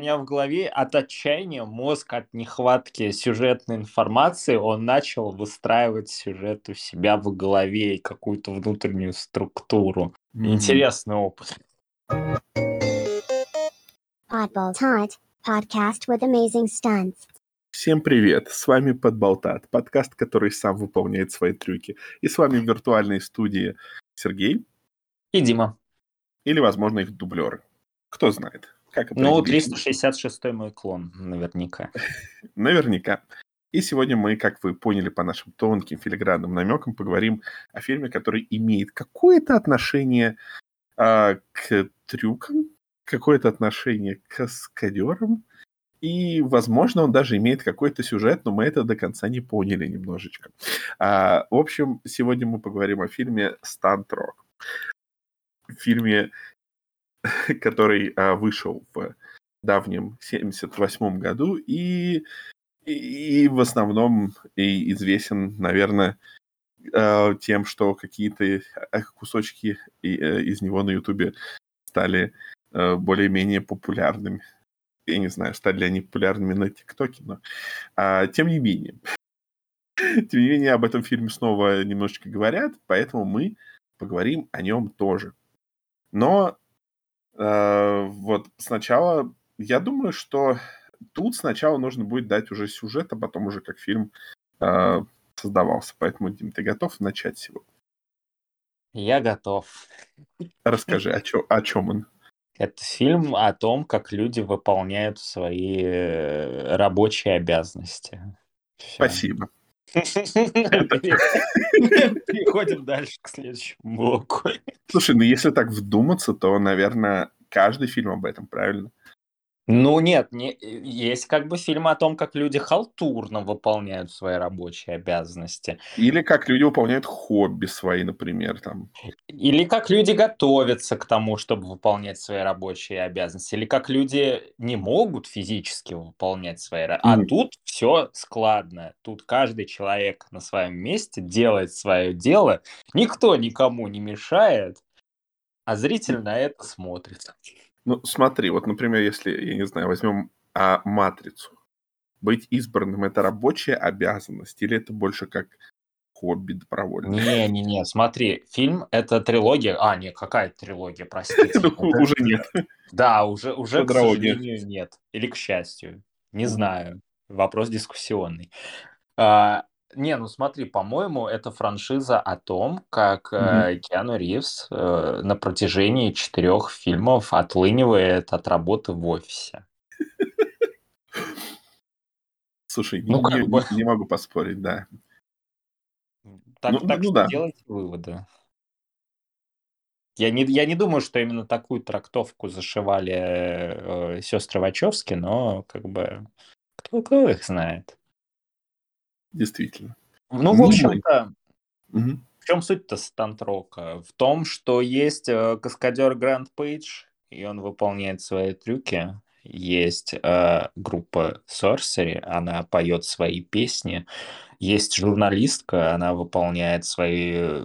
У меня в голове от отчаяния мозг от нехватки сюжетной информации, он начал выстраивать сюжет у себя в голове и какую-то внутреннюю структуру. Мгм. Интересный опыт. Tot, podcast with amazing stunts. Всем привет! С вами Подболтат, подкаст, который сам выполняет свои трюки. И с вами в виртуальной студии Сергей И Дима. или, возможно, их дублеры. Кто знает. Как Ну, определить? 366 мой клон, наверняка. Наверняка. И сегодня мы, как вы поняли по нашим тонким филигранным намекам, поговорим о фильме, который имеет какое-то отношение а, к трюкам, какое-то отношение к каскадерам, и, возможно, он даже имеет какой-то сюжет, но мы это до конца не поняли немножечко. А, в общем, сегодня мы поговорим о фильме «Стант Рок». Фильме, который а, вышел в давнем 78 году и, и, и в основном и известен, наверное, э, тем, что какие-то э, кусочки э, из него на Ютубе стали э, более-менее популярными. Я не знаю, стали ли они популярными на ТикТоке, но а, тем не менее. Тем не менее, об этом фильме снова немножечко говорят, поэтому мы поговорим о нем тоже. Но вот сначала, я думаю, что тут сначала нужно будет дать уже сюжет, а потом уже как фильм э, создавался. Поэтому, Дим, ты готов начать сегодня? Я готов. Расскажи, о, чё- о чем он? Это фильм о том, как люди выполняют свои э, рабочие обязанности. Всё. Спасибо. Переходим дальше к следующему блоку. Слушай, ну если так вдуматься, то, наверное, каждый фильм об этом, правильно? Ну нет, не, есть как бы фильм о том, как люди халтурно выполняют свои рабочие обязанности. Или как люди выполняют хобби свои, например, там. Или как люди готовятся к тому, чтобы выполнять свои рабочие обязанности. Или как люди не могут физически выполнять свои... ра- А тут все складно. Тут каждый человек на своем месте делает свое дело. Никто никому не мешает. А зритель на это смотрит. Ну, смотри, вот, например, если, я не знаю, возьмем а, «Матрицу». Быть избранным — это рабочая обязанность или это больше как хобби добровольное? Не-не-не, смотри, фильм — это трилогия. А, нет, какая трилогия, простите. Ну, уже нет. Да, уже, уже к сожалению, нет. Или к счастью. Не знаю. Вопрос дискуссионный. А, не, ну смотри, по-моему, это франшиза о том, как э, Киану Ривз э, на протяжении четырех фильмов отлынивает от работы в офисе. Слушай, Ну, не, как бы. не могу поспорить, да. Так, Ну, так ну что да. делайте выводы. Я не, я не думаю, что именно такую трактовку зашивали сестры Вачовски, но как бы кто, кто их знает. Действительно. Ну, в Ну, общем-то, в чем суть-то Stunt Rock а? В том, что есть каскадер Грант Пейдж, и он выполняет свои трюки. Есть э, группа Sorcery, она поет свои песни. Есть журналистка, она выполняет свои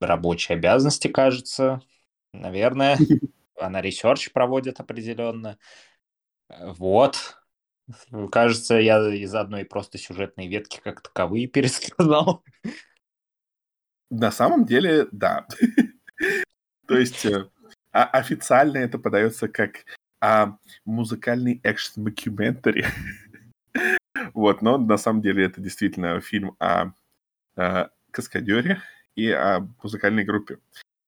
рабочие обязанности, кажется. Наверное. Она research проводит определенно. Э, Вот. Кажется, я из одной просто сюжетной ветки как таковые пересказал. На самом деле, да. То есть э, официально это подается как а, музыкальный экшн мокюментари Вот, но на самом деле это действительно фильм о, э, каскадере и о музыкальной группе.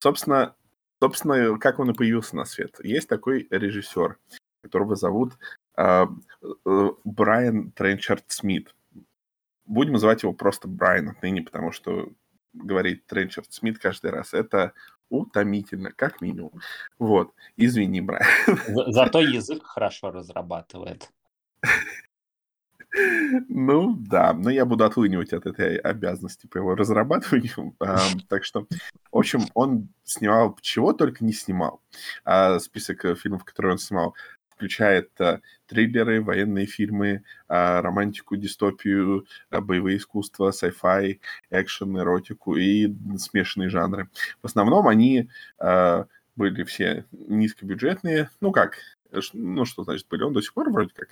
Собственно, собственно, как он и появился на свет. Есть такой режиссер, которого зовут Брайан Тренчард Смит. Будем называть его просто Брайан отныне, потому что говорить Тренчард Смит каждый раз это утомительно, как минимум. Вот, извини, Брайан. За- Зато язык хорошо разрабатывает. Ну да, но я буду отлынивать от этой обязанности по его разрабатыванию. Ам, Так что, в общем, он снимал чего только не снимал. А Список э, фильмов, которые он снимал, включает а, триллеры, военные фильмы, а, романтику, дистопию, а, боевые искусства, sci-fi, экшен, эротику и смешанные жанры. В основном они были все низкобюджетные, ну как, Ну, что значит были? Он до сих пор вроде как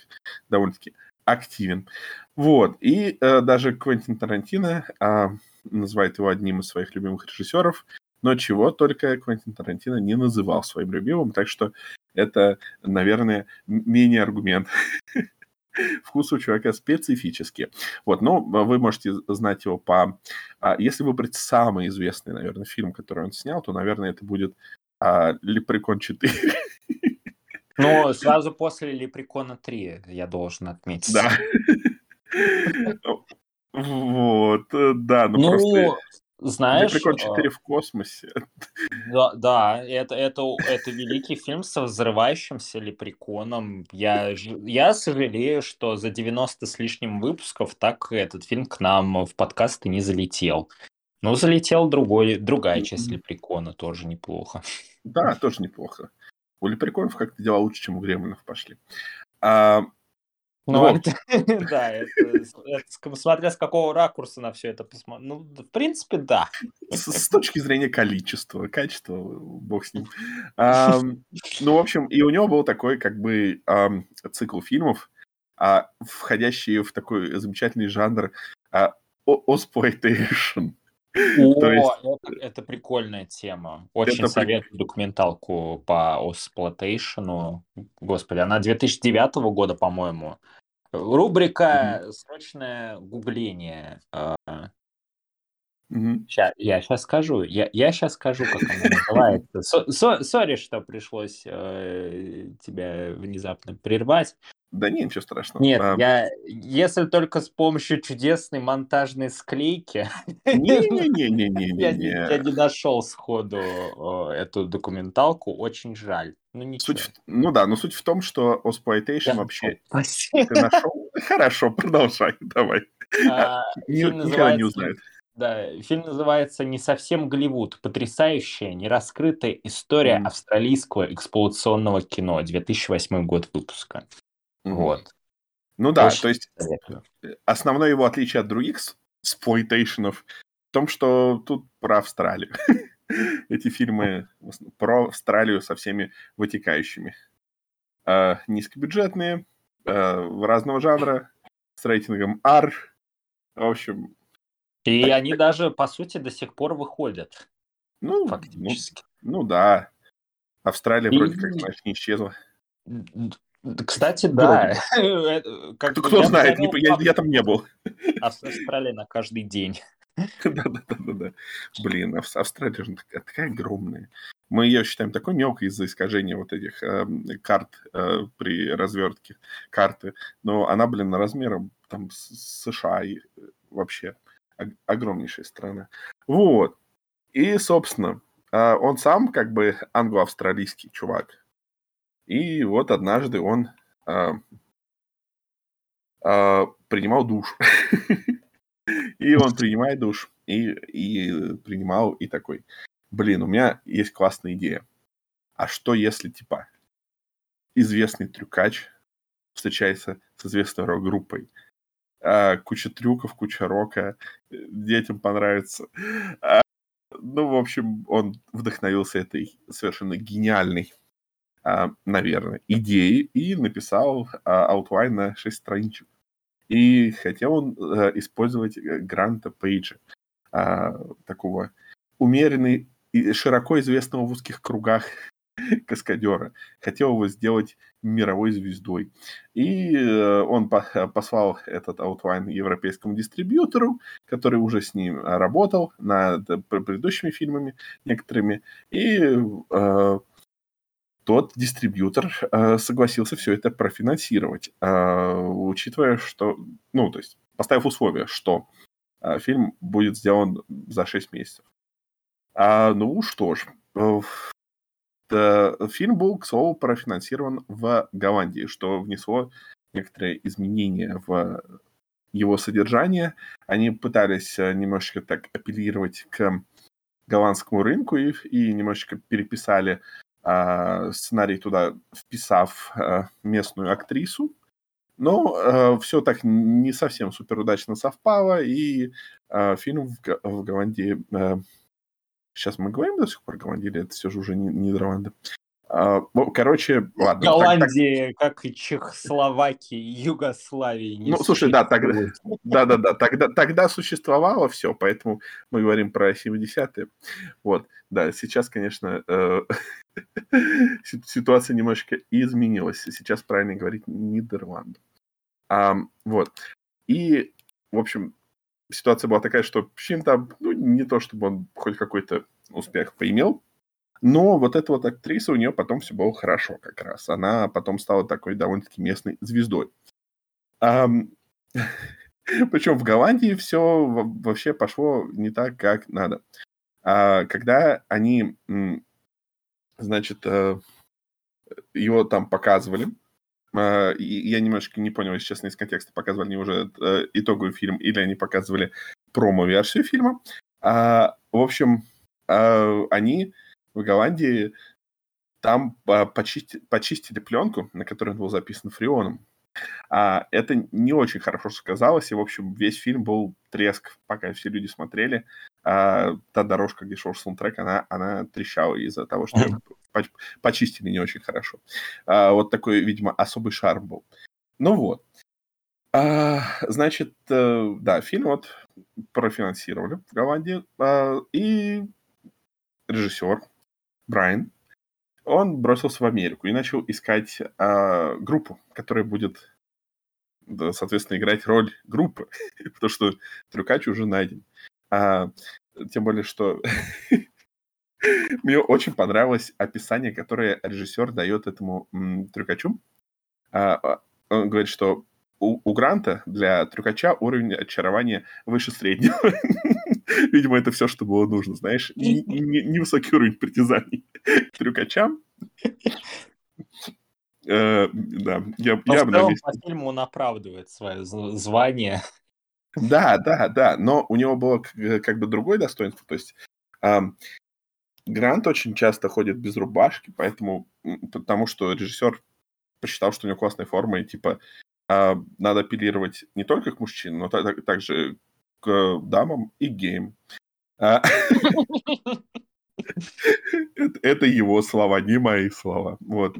довольно-таки активен. Вот. И э, даже Квентин Тарантино э, называет его одним из своих любимых режиссеров, но чего только Квентин Тарантино не называл своим любимым, так что это, наверное, менее аргумент. Вкус у человека специфический. Вот, но вы можете знать его по... А, если выбрать самый известный, наверное, фильм, который он снял, то, наверное, это будет а, «Лепрекон 4». Ну, сразу после Лепрекона 3, я должен отметить. Да. Вот, э, да, ну, ну просто... Знаешь, Лепрекон 4 в космосе. Да, да это, это, это великий фильм со взрывающимся лепреконом. Я, я сожалею, что за 90 с лишним выпусков так этот фильм к нам в подкасты не залетел. Но залетел другой, другая часть лепрекона, тоже неплохо. Да, тоже неплохо. У лепреконов как-то дела лучше, чем у гремлинов пошли. А, ну, вот. да, это, это, смотря с какого ракурса на все это посмотреть. Ну, в принципе, да. С, с точки зрения количества, качества, бог с ним. А, ну, в общем, и у него был такой, как бы, а, цикл фильмов, а, входящие в такой замечательный жанр а, оспойтейшн. О, есть... это, это прикольная тема. Очень это советую при... документалку по Осплотейшену. Господи, она 2009 года, по-моему. Рубрика mm-hmm. «Срочное гугление». Mm-hmm. Ща, я сейчас скажу. Я, я сейчас скажу, как она называется. Сори, что пришлось э, тебя внезапно прервать. Да не, ничего страшного. Нет, а... я, если только с помощью чудесной монтажной склейки, Не-не-не-не-не-не. я, я не нашел сходу эту документалку, очень жаль. Ну, ничего. Суть, ну да, но суть в том, что Оспойтейшн да. вообще... Ты нашел? Хорошо, продолжай, давай. А, Никогда не узнает. Да, фильм называется «Не совсем Голливуд. Потрясающая, нераскрытая история mm. австралийского эксплуатационного кино». 2008 год выпуска. Вот. Ну да, Очень то есть советую. основное его отличие от других сплойтейшенов в том, что тут про Австралию. Эти фильмы про Австралию со всеми вытекающими. А, низкобюджетные, а, разного жанра, с рейтингом R. В общем... И они даже, по сути, до сих пор выходят. Ну, ну фактически. Ну, ну да. Австралия и... вроде как, знаешь, не исчезла. Кстати, да. Как, Кто знает, не, я, я там не был. Австралия на каждый день. Да-да-да. Блин, Австралия же такая, такая огромная. Мы ее считаем такой мелкой из-за искажения вот этих э, карт э, при развертке карты. Но она, блин, размером там США и вообще огромнейшая страна. Вот. И, собственно, э, он сам как бы англо-австралийский чувак. И вот однажды он э, э, принимал душ. и он принимает душ. И, и принимал и такой, блин, у меня есть классная идея. А что если, типа, известный трюкач встречается с известной рок-группой? А, куча трюков, куча рока, детям понравится. А, ну, в общем, он вдохновился этой совершенно гениальной наверное, идеи и написал outline на 6 страничек. И хотел он э, использовать э, Гранта Пейджа, а, такого умеренно широко известного в узких кругах каскадера. Хотел его сделать мировой звездой. И э, он послал этот outline европейскому дистрибьютору, который уже с ним работал над предыдущими фильмами некоторыми. И тот дистрибьютор э, согласился все это профинансировать, э, учитывая, что, ну, то есть поставив условие, что э, фильм будет сделан за 6 месяцев. А, ну что ж, э, фильм был, к слову, профинансирован в Голландии, что внесло некоторые изменения в его содержание. Они пытались немножечко так апеллировать к голландскому рынку и, и немножечко переписали сценарий туда вписав а, местную актрису. Но э, все так не совсем супер удачно совпало, и э, фильм в, в Голландии... Э, сейчас мы говорим до сих пор Голландии, или это все же уже не Нидерланды? А, короче, ладно. так- так- Голландии, как и Чехословакии, Югославии. не Ну, слушай, да, тогда, существует. да-да-да, тогда, тогда существовало все, поэтому мы говорим про 70-е. Вот, да, сейчас, конечно, э, ситуация немножечко изменилась. Сейчас правильно говорить Нидерланды. Ам, вот. И, в общем, ситуация была такая, что фильм там, ну, не то чтобы он хоть какой-то успех поимел, но вот эта вот актриса, у нее потом все было хорошо как раз. Она потом стала такой довольно-таки местной звездой. Ам, Причем в Голландии все вообще пошло не так, как надо. А когда они, значит, э, его там показывали, и я немножко не понял, если честно, из контекста, показывали они уже э, итоговый фильм или они показывали промо-версию фильма. А, В общем, они в Голландии там а, почисти- почистили пленку, на которой он был записан фреоном. А, это не очень хорошо сказалось, и, в общем, весь фильм был треск, пока все люди смотрели. А, та дорожка, где шел саундтрек, она, она трещала из-за того, что поч- почистили не очень хорошо. А, вот такой, видимо, особый шарм был. Ну вот. А, значит, э, да, фильм вот профинансировали в Голландии, а, и режиссер Брайан, он бросился в Америку и начал искать а, группу, которая будет, да, соответственно, играть роль группы, потому что трюкач уже найден. А, тем более, что мне очень понравилось описание, которое режиссер дает этому м, трюкачу. А, а, он говорит, что у, у Гранта для трюкача уровень очарования выше среднего. Видимо, это все, что было нужно, знаешь. Не- не- Невысокий уровень притязаний к трюкачам. Э, Да, я, бы на месте- по фильму он оправдывает свое звание. Да, да, да, но у него было э, как бы другое достоинство, то есть Грант очень часто ходит без рубашки, поэтому, потому что режиссер посчитал, что у него классная форма, и типа а, надо апеллировать не только к мужчинам, но та- та- также дамам и геям. А, Это его слова, не мои слова. Вот.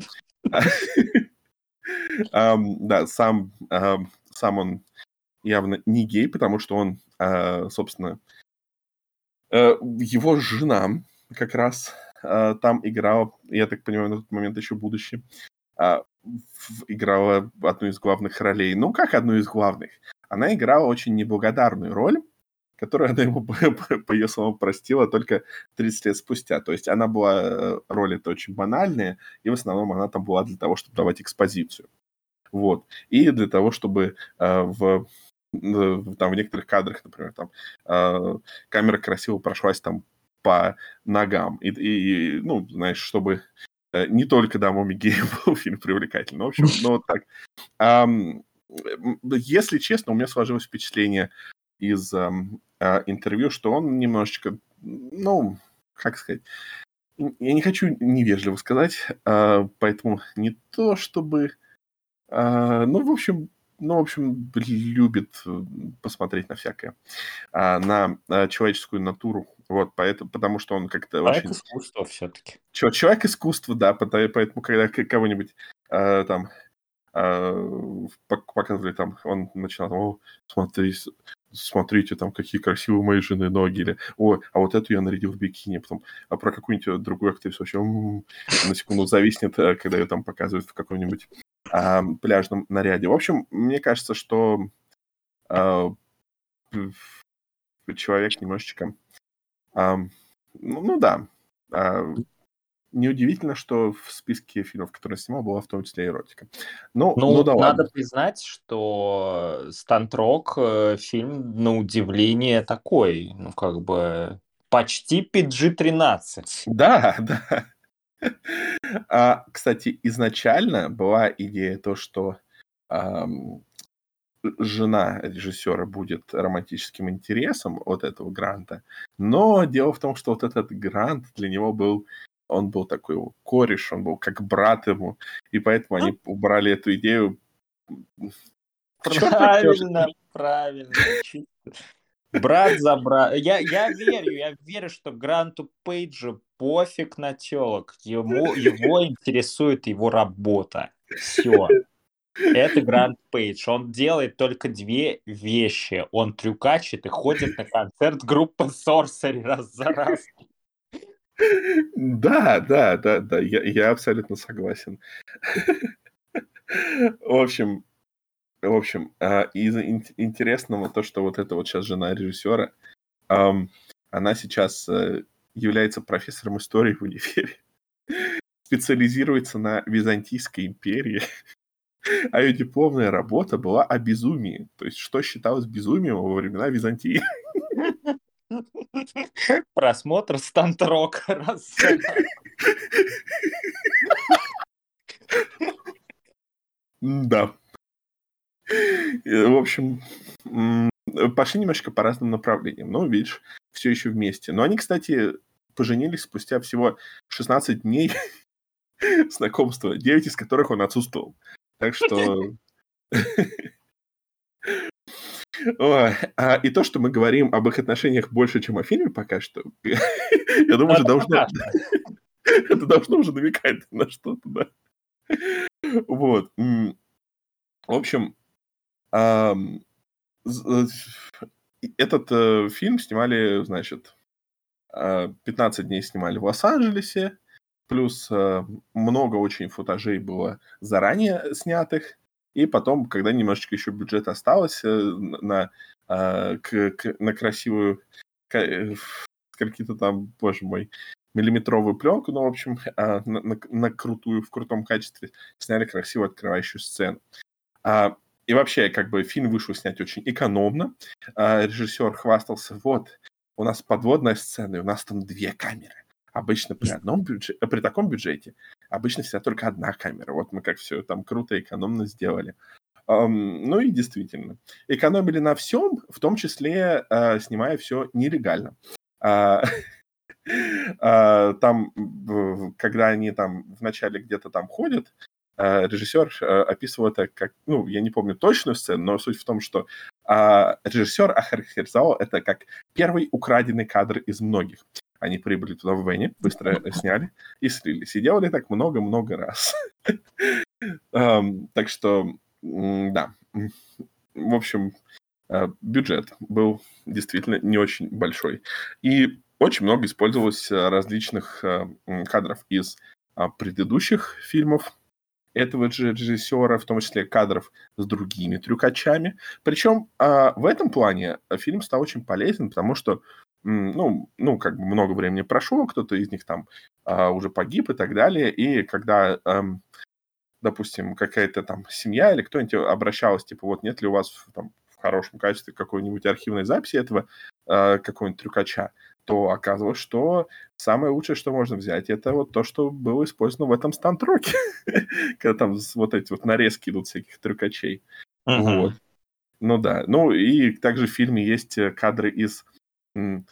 Да, сам ам, сам он явно не гей, потому что он, а, собственно, э, его жена как раз а, там играла, я так понимаю, на тот момент еще будущее, играла одну из главных ролей. Ну, как одну из главных? Она играла очень неблагодарную роль, которую она ему, по, ее словам, простила только 30 лет спустя. То есть она была, э, роль это очень банальная, и в основном она там была для того, чтобы давать экспозицию. Вот. И для того, чтобы э, в, э, там, в некоторых кадрах, например, там э, камера красиво прошлась там по ногам. И, и, ну, знаешь, чтобы не только дамам и геям был фильм привлекательный. В общем, ну, вот так. Если честно, у меня сложилось впечатление из а, интервью, что он немножечко, ну, как сказать, я не хочу невежливо сказать, а, поэтому не то чтобы, а, ну, в общем, ну, в общем, любит э, посмотреть на всякое, на человеческую натуру, вот, поэтому, потому что он как-то Человек очень искусства все-таки. Чё, человек искусства, да, поэтому когда кого-нибудь э, там э, пок- показывали там, он начинал, о, смотри, смотрите, там, какие красивые моей жены ноги, или, о, а вот эту я нарядил в бикини, потом, а про какую-нибудь другую актрису вообще на секунду зависнет, э, когда ее там показывают в каком-нибудь а, пляжном наряде. В общем, мне кажется, что э, человек немножечко, ну, ну да, а, неудивительно, что в списке фильмов, которые снимал, была в том числе эротика. Ну, Ну, ну да надо ладно. признать, что Стантрок э, фильм, на удивление, такой, ну, как бы, почти PG-13. Да, да. А, кстати, изначально была идея то, что жена режиссера будет романтическим интересом от этого гранта, но дело в том, что вот этот грант для него был, он был такой его кореш, он был как брат ему, и поэтому они убрали эту идею. Правильно, правильно. Брат за брат. Я, я верю, я верю, что Гранту Пейджу пофиг на телок. Ему, его интересует его работа. Все. Это Гранд Пейдж. Он делает только две вещи. Он трюкачит и ходит на концерт группы Sorcery раз за раз. Да, да, да, да, я, я абсолютно согласен. В общем, в общем, а, из интересного то, что вот эта вот сейчас жена режиссера, она сейчас э, является профессором истории в универе, специализируется на Византийской империи, а ее дипломная работа была о безумии. То есть, что считалось безумием во времена Византии. Просмотр стантрок. Да. В общем, пошли немножко по разным направлениям. Но, видишь, все еще вместе. Но они, кстати, поженились спустя всего 16 дней знакомства, 9 из которых он отсутствовал. Так что... А, и то, что мы говорим об их отношениях больше, чем о фильме пока что, я думаю, уже должно... Это должно уже намекать на что-то, да. Вот. В общем, э, этот э, фильм снимали, значит, 15 э, дней снимали в Лос-Анджелесе, плюс много очень футажей было заранее снятых, и потом, когда немножечко еще бюджет осталось э, на, а, к, к, на красивую, э, какие-то там, боже мой, миллиметровую пленку, ну, в общем, а, на, на, на крутую, в крутом качестве сняли красивую открывающую сцену. А, и вообще, как бы, фильм вышел снять очень экономно. Режиссер хвастался, вот, у нас подводная сцена, и у нас там две камеры. Обычно при одном бюджете, при таком бюджете обычно всегда только одна камера. Вот мы как все там круто и экономно сделали. Um, ну и действительно, экономили на всем, в том числе uh, снимая все нелегально. Uh, uh, там, когда они там вначале где-то там ходят, режиссер описывал это как, ну, я не помню точную сцену, но суть в том, что режиссер охарактеризовал это как первый украденный кадр из многих. Они прибыли туда в Вене, быстро сняли и слились. И делали так много-много раз. Так что, да. В общем, э, бюджет был действительно не очень большой. И очень много использовалось э, различных э, кадров из а, предыдущих фильмов этого же режиссера, в том числе кадров с другими трюкачами. Причем а, в этом плане фильм стал очень полезен, потому что ну, ну, как бы много времени прошло, кто-то из них там а, уже погиб и так далее, и когда, эм, допустим, какая-то там семья или кто-нибудь обращалась, типа, вот нет ли у вас там в хорошем качестве какой-нибудь архивной записи этого э, какого-нибудь трюкача, то оказывалось, что самое лучшее, что можно взять, это вот то, что было использовано в этом стантроке, когда там вот эти вот нарезки идут всяких трюкачей. Вот. Ну да. Ну и также в фильме есть э, кадры из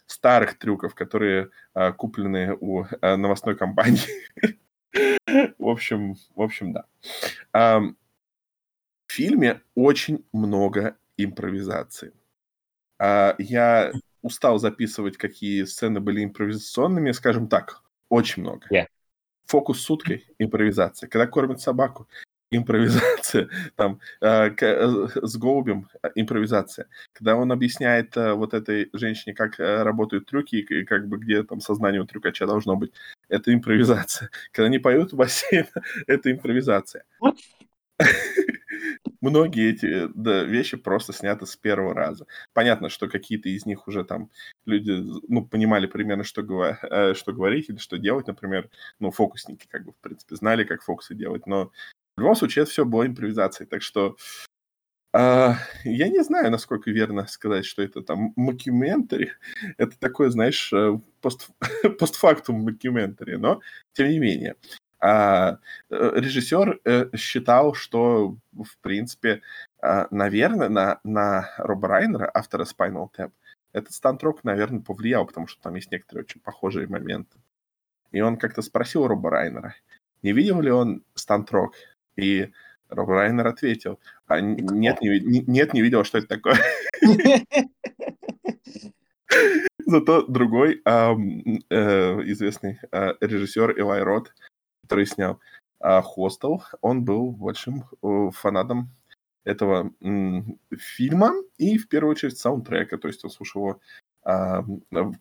старых трюков, которые а, куплены у а, новостной компании. в общем, в общем, да. А, в фильме очень много импровизации. А, я устал записывать, какие сцены были импровизационными, скажем так, очень много. Yeah. Фокус с уткой, импровизация. Когда кормят собаку, импровизация, там, э, э, с голубем э, импровизация. Когда он объясняет э, вот этой женщине, как э, работают трюки и, и как бы где там сознание у трюкача должно быть, это импровизация. Когда они поют в бассейн, это импровизация. Многие эти да, вещи просто сняты с первого раза. Понятно, что какие-то из них уже там люди ну, понимали примерно, что, говор... Э, что говорить или что делать. Например, ну, фокусники, как бы, в принципе, знали, как фокусы делать. Но в любом случае, это все было импровизацией. Так что э, я не знаю, насколько верно сказать, что это там мокюментари. Это такое, знаешь, э, пост, постфактум мокюментари, но тем не менее. Э, режиссер э, считал, что, в принципе, э, наверное, на, на Роба Райнера, автора Spinal Tap, этот Stunt Rock, наверное, повлиял, потому что там есть некоторые очень похожие моменты. И он как-то спросил Роба Райнера, не видел ли он стантрок, и Роб Райнер ответил, а нет, не, нет, не видел, что это такое. Зато другой э, известный э, режиссер Элай Рот, который снял э, «Хостел», он был большим фанатом этого фильма и, в первую очередь, саундтрека. То есть он слушал его, а,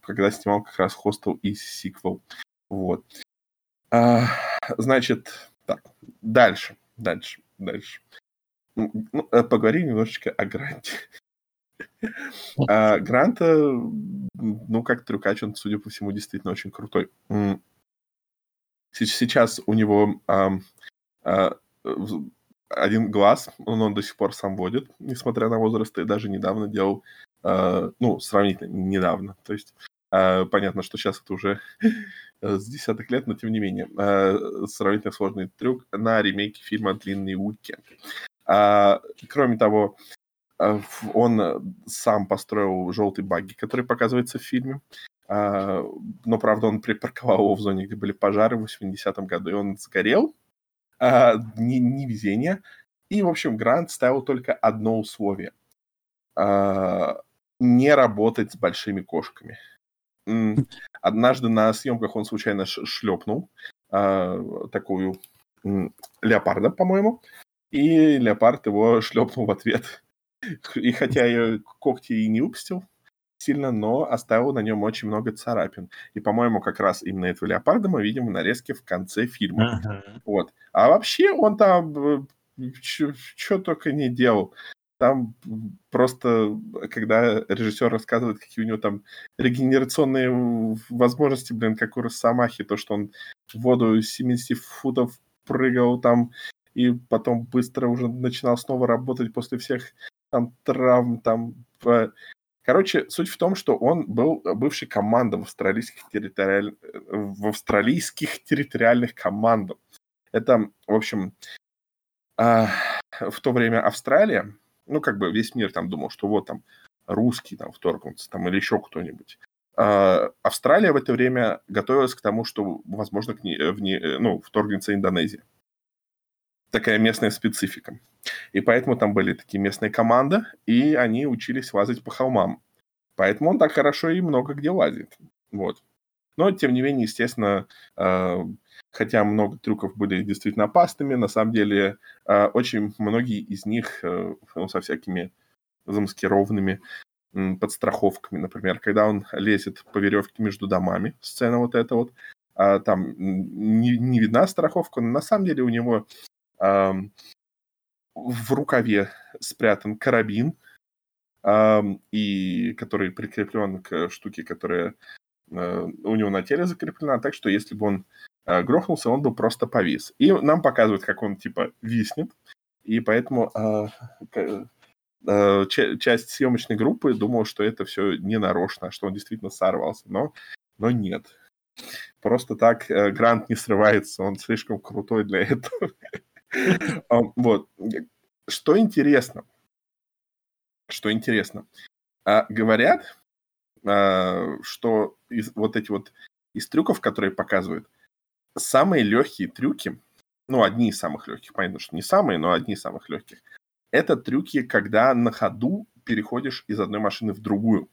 когда снимал как раз «Хостел» и сиквел. Вот. А, значит, так, дальше, дальше, дальше. Ну, э, поговорим немножечко о Гранте. А, Гранта, ну, как трюкач, он, судя по всему, действительно очень крутой. Сейчас у него а, а, один глаз, он, он до сих пор сам водит, несмотря на возраст, и даже недавно делал, а, ну, сравнительно недавно. То есть понятно, что сейчас это уже с десятых лет, но тем не менее, а, сравнительно сложный трюк на ремейке фильма «Длинный уикенд». А, кроме того, а, он сам построил желтый багги, который показывается в фильме. А, но, правда, он припарковал его в зоне, где были пожары в 80-м году, и он сгорел. А, не, не везение. И, в общем, Грант ставил только одно условие. Не работать с большими кошками. Однажды на съемках он случайно шлепнул такую леопарда, по-моему, и леопард его шлепнул в ответ. И хотя я когти и не выпустил сильно, но оставил на нем очень много царапин. И, по-моему, как раз именно этого леопарда мы видим в нарезке в конце фильма. Uh-huh. Вот. А вообще он там э, что только не делал. Там просто, когда режиссер рассказывает, какие у него там регенерационные возможности, блин, как у Росомахи, то, что он в воду 70 футов прыгал там, и потом быстро уже начинал снова работать после всех там травм, там... Короче, суть в том, что он был бывший командой в австралийских, территориаль... в австралийских территориальных командах. Это, в общем, э, в то время Австралия, ну, как бы весь мир там думал, что вот там русские там вторгнутся, там, или еще кто-нибудь. Э, Австралия в это время готовилась к тому, что, возможно, к ней, в ней, ну, вторгнется Индонезия такая местная специфика. И поэтому там были такие местные команды, и они учились лазать по холмам. Поэтому он так хорошо и много где лазит. Вот. Но, тем не менее, естественно, э, хотя много трюков были действительно опасными, на самом деле э, очень многие из них э, ну, со всякими замаскированными подстраховками. Например, когда он лезет по веревке между домами, сцена вот эта вот, э, там не, не видна страховка, но на самом деле у него в рукаве спрятан карабин, и который прикреплен к штуке, которая у него на теле закреплена, так что если бы он э, грохнулся, он бы просто повис. И нам показывают, как он типа виснет, и поэтому а, э, часть съемочной группы думала, что это все не что он действительно сорвался, но, но нет. Просто так Грант не срывается, он слишком крутой для этого. Вот. Что интересно? Что интересно? А, говорят, а, что из, вот эти вот из трюков, которые показывают, самые легкие трюки, ну, одни из самых легких, понятно, что не самые, но одни из самых легких, это трюки, когда на ходу переходишь из одной машины в другую.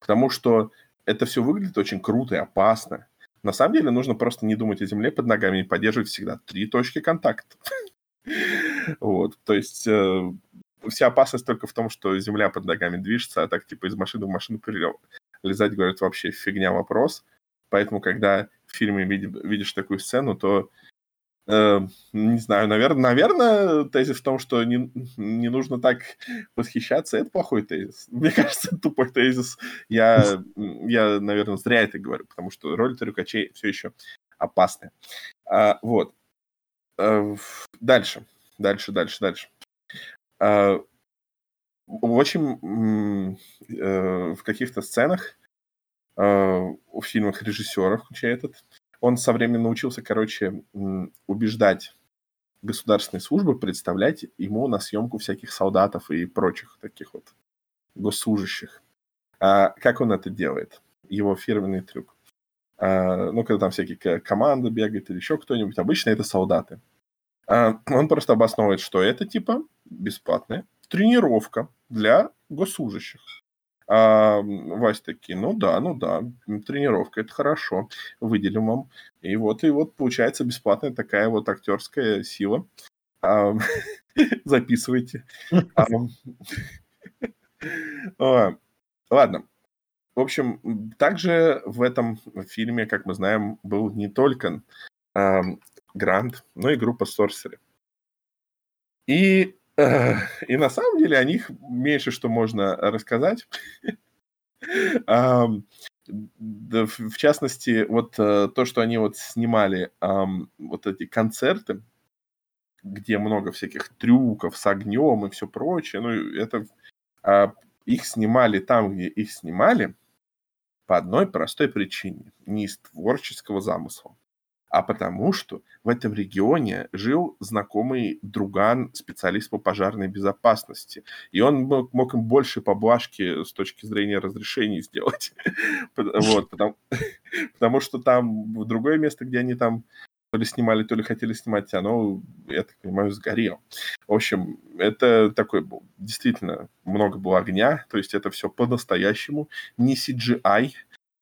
Потому что это все выглядит очень круто и опасно. На самом деле нужно просто не думать о земле под ногами и поддерживать всегда три точки контакта. Вот, то есть э, вся опасность только в том, что земля под ногами движется, а так типа из машины в машину перелезать, говорят, вообще фигня вопрос. Поэтому, когда в фильме видишь такую сцену, то Э, не знаю, наверное, наверное, тезис в том, что не, не нужно так восхищаться, это плохой тезис. Мне кажется, тупой тезис. Я, я, наверное, зря это говорю, потому что роль трюкачей все еще опасная. А, вот. А, дальше, дальше, дальше, дальше. А, в общем, э, в каких-то сценах в фильмах режиссеров, включая этот, он со временем научился, короче, убеждать государственные службы представлять ему на съемку всяких солдатов и прочих таких вот госслужащих. А как он это делает? Его фирменный трюк. А, ну, когда там всякие команды бегают или еще кто-нибудь, обычно это солдаты. А, он просто обосновывает, что это типа бесплатная тренировка для госслужащих. А, Вась такие, ну да, ну да, тренировка, это хорошо, выделим вам. И вот, и вот получается бесплатная такая вот актерская сила. А, записывайте. А, а, ладно. В общем, также в этом фильме, как мы знаем, был не только э, Грант, но и группа Sorcery. И, и на самом деле о них меньше что можно рассказать. В частности, вот э, то, что они вот снимали вот эти концерты, где много всяких трюков с огнем и все прочее, ну, это а, их снимали там, где их снимали, по одной простой причине. Не из творческого замысла, а потому что в этом регионе жил знакомый друган, специалист по пожарной безопасности. И он мог, мог им больше поблажки с точки зрения разрешений сделать. Вот, потому, что там другое место, где они там то ли снимали, то ли хотели снимать, оно, я так понимаю, сгорело. В общем, это такой был, действительно, много было огня, то есть это все по-настоящему, не CGI,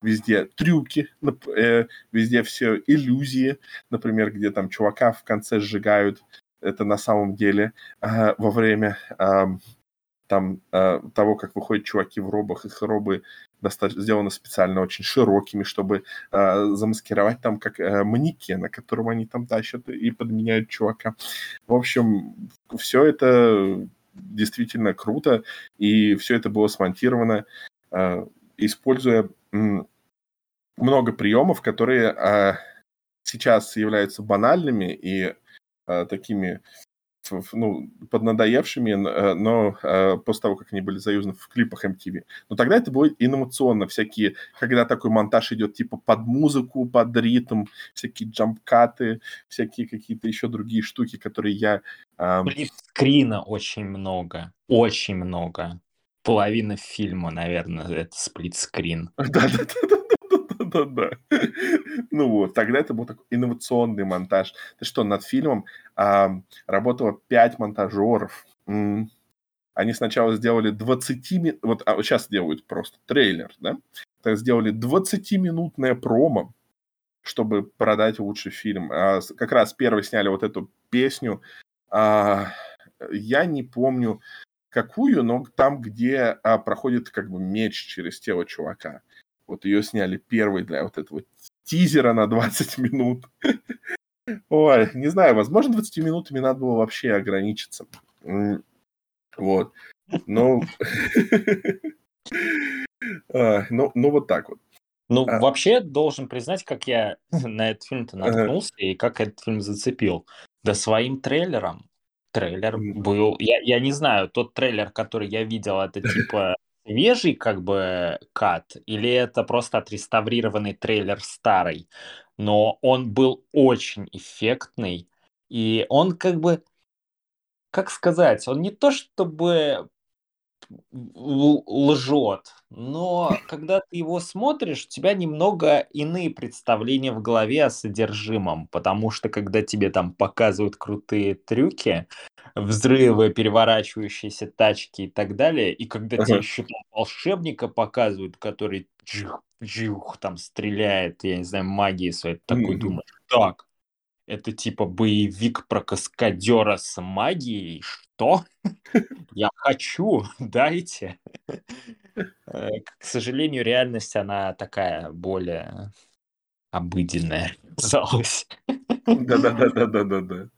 везде трюки, э, везде все иллюзии, например, где там чувака в конце сжигают, это на самом деле во время там того, как выходят чуваки в робах, их робы сделаны специально очень широкими, чтобы э, замаскировать там как э, манекена, которого они там тащат и подменяют чувака. В общем, все это действительно круто, и все это было смонтировано, э, используя э, много приемов, которые э, сейчас являются банальными и э, такими ну, поднадоевшими, э, но э, после того, как они были заюзаны в клипах MTV. Но тогда это было инновационно, всякие, когда такой монтаж идет типа под музыку, под ритм, всякие джампкаты, всякие какие-то еще другие штуки, которые я... Э... Сплитскрина очень много, очень много. Половина фильма, наверное, это сплитскрин. Да-да-да да-да. Ну вот, тогда это был такой инновационный монтаж. Ты что, над фильмом а, работало 5 монтажеров. М-м. Они сначала сделали 20... Вот, а, сейчас делают просто трейлер, да? Так сделали 20-минутное промо, чтобы продать лучший фильм. А, как раз первый сняли вот эту песню. А, я не помню, какую, но там, где а, проходит как бы меч через тело чувака. Вот ее сняли первой для вот этого тизера на 20 минут. Ой, не знаю, возможно, 20 минутами надо было вообще ограничиться. Вот. Ну, ну, ну вот так вот. Ну, а... вообще, должен признать, как я на этот фильм-то наткнулся и как этот фильм зацепил. Да своим трейлером. Трейлер был... Я, я не знаю, тот трейлер, который я видел, это типа свежий как бы кат или это просто отреставрированный трейлер старый, но он был очень эффектный, и он как бы, как сказать, он не то чтобы лжет, но когда ты его смотришь, у тебя немного иные представления в голове о содержимом, потому что когда тебе там показывают крутые трюки, взрывы, переворачивающиеся тачки и так далее, и когда ага. тебе еще там волшебника показывают, который джих, джих, там стреляет, я не знаю, магией своей, такой mm-hmm. думаешь, так, это типа боевик про каскадера с магией, что? Я хочу, дайте. Э, к сожалению, реальность, она такая более обыденная казалось. Да-да-да-да-да-да.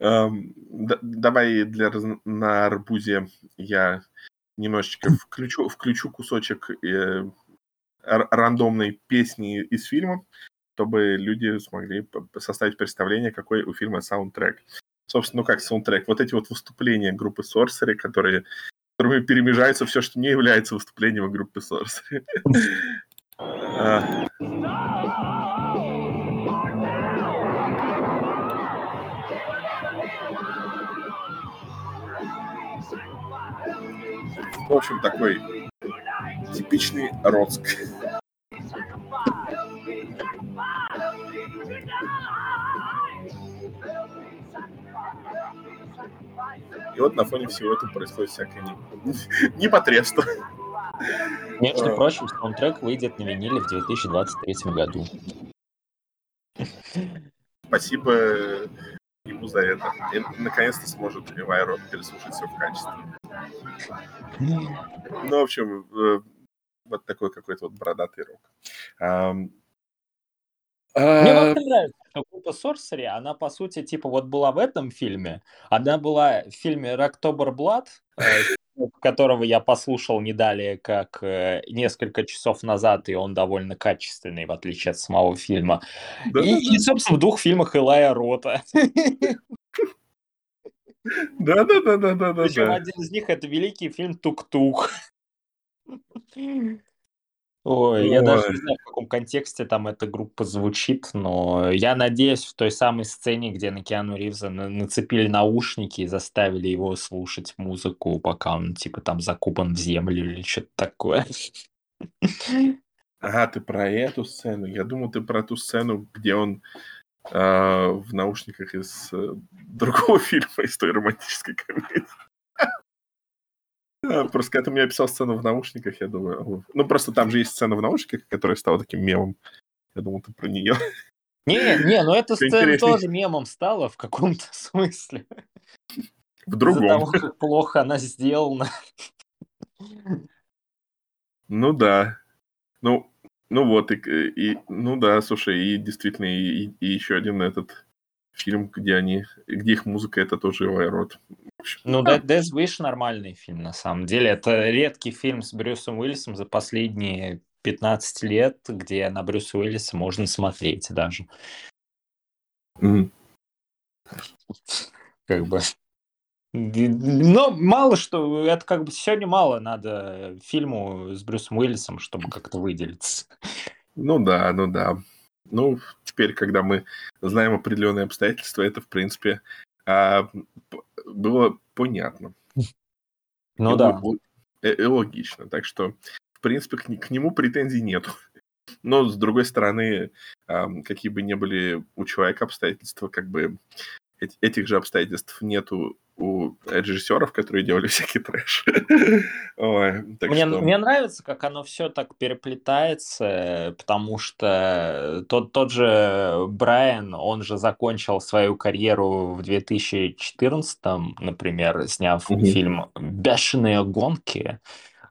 Эм, давай для на арбузе я немножечко включу, включу кусочек э, рандомной песни из фильма, чтобы люди смогли составить представление, какой у фильма саундтрек. Собственно, ну как саундтрек? Вот эти вот выступления группы Sorcery, которые которыми перемежается все, что не является выступлением группы Sorcery. В общем, такой типичный Роцк. И вот на фоне всего этого происходит всякое непотребство. Между А. прочим, саундтрек выйдет на виниле в 2023 году. Спасибо ему за это. И наконец-то сможет Вайрон переслушать все в качестве. Ну, в общем, э, вот такой какой-то вот бородатый рок. Ам, Мне вообще нравится, что группа Sorcery, она, по сути, типа, вот была в этом фильме, она была в фильме Rocktober Blood, э, которого я послушал не далее, как э, несколько часов назад, и он довольно качественный, в отличие от самого фильма. да, И, и, собственно, в двух фильмах Илая Рота. да, да, да, да, да, да, Причем один из них это великий фильм Тук-Тук. Ой, я даже не знаю, в каком контексте там эта группа звучит, но я надеюсь, в той самой сцене, где на Киану Ривза на- нацепили наушники и заставили его слушать музыку, пока он, типа, там закопан в землю или что-то такое. Ага, ты про эту сцену. Я думал, ты про ту сцену, где он а, в наушниках из э, другого фильма, из той романтической комедии. Просто когда ты мне описал сцену в наушниках, я думаю... Ну, просто там же есть сцена в наушниках, которая стала таким мемом. Я думал, ты про нее. Не, не, ну эта сцена тоже мемом стала в каком-то смысле. В Из-за другом. того, как плохо она сделана. Ну да. Ну, ну вот, и, и- ну да, слушай, и действительно, и, и еще один этот фильм, где они, где их музыка, это тоже Вайрот. Ну, Death Death Wish нормальный фильм, на самом деле. Это редкий фильм с Брюсом Уиллисом за последние 15 лет, где на Брюса Уиллиса можно смотреть даже. Как бы... Но мало что, это как бы сегодня мало надо фильму с Брюсом Уиллисом, чтобы как-то выделиться. Ну да, ну да. Ну, теперь, когда мы знаем определенные обстоятельства, это, в принципе, а, было понятно. Ну И да. э, и логично. Так что, в принципе, к, к нему претензий нету. Но, с другой стороны, ам, какие бы ни были у человека обстоятельства, как бы эт- этих же обстоятельств нету у режиссеров, которые делали всякий трэш. Ой, Мне, что- мне нравится, как оно все так переплетается, потому что тот, тот же Брайан, он же закончил свою карьеру в 2014, например, сняв Мгм. фильм «Бешеные гонки»,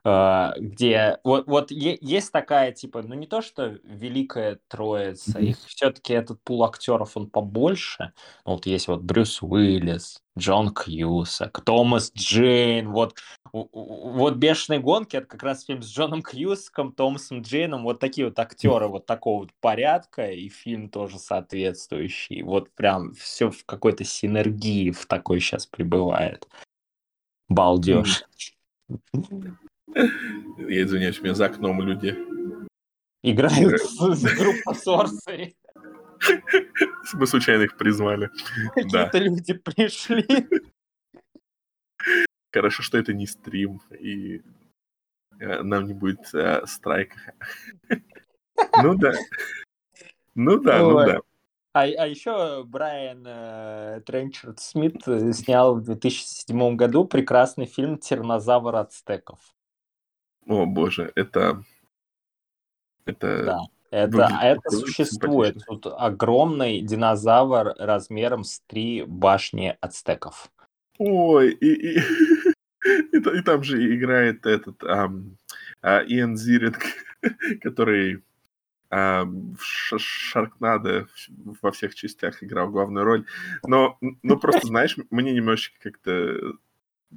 где вот, вот есть такая, типа, ну не то, что великая троица, Мгм. их все-таки этот пул актеров, он побольше. Ну, Вот есть вот Брюс Уиллис, Джон Кьюсак, Томас Джейн, вот Вот «Бешеные гонки» — это как раз фильм с Джоном Кьюсаком, Томасом Джейном, вот такие вот актеры вот такого вот порядка, и фильм тоже соответствующий. Вот прям все в какой-то синергии в такой сейчас пребывает. Балдеж. Я извиняюсь, у меня за окном люди. Играют с, группой Sorcery. Мы случайно их призвали. Да. Какие-то люди пришли. Хорошо, что это не стрим, и э, нам не будет э, страйка. Ну да. Ну да, ну да. А, а еще Брайан э, Тренчард Смит э, снял в 2007 году прекрасный фильм «Тиранозавр ацтеков». О боже, это... Это... Да. Это, а это существует. Тут огромный динозавр размером с три башни ацтеков. Ой, и, и, и, и там же играет этот ам, а, Иэн Зиринг, который ам, в Шаркнадо во всех частях играл главную роль. Но, ну, просто, знаешь, мне немножечко как-то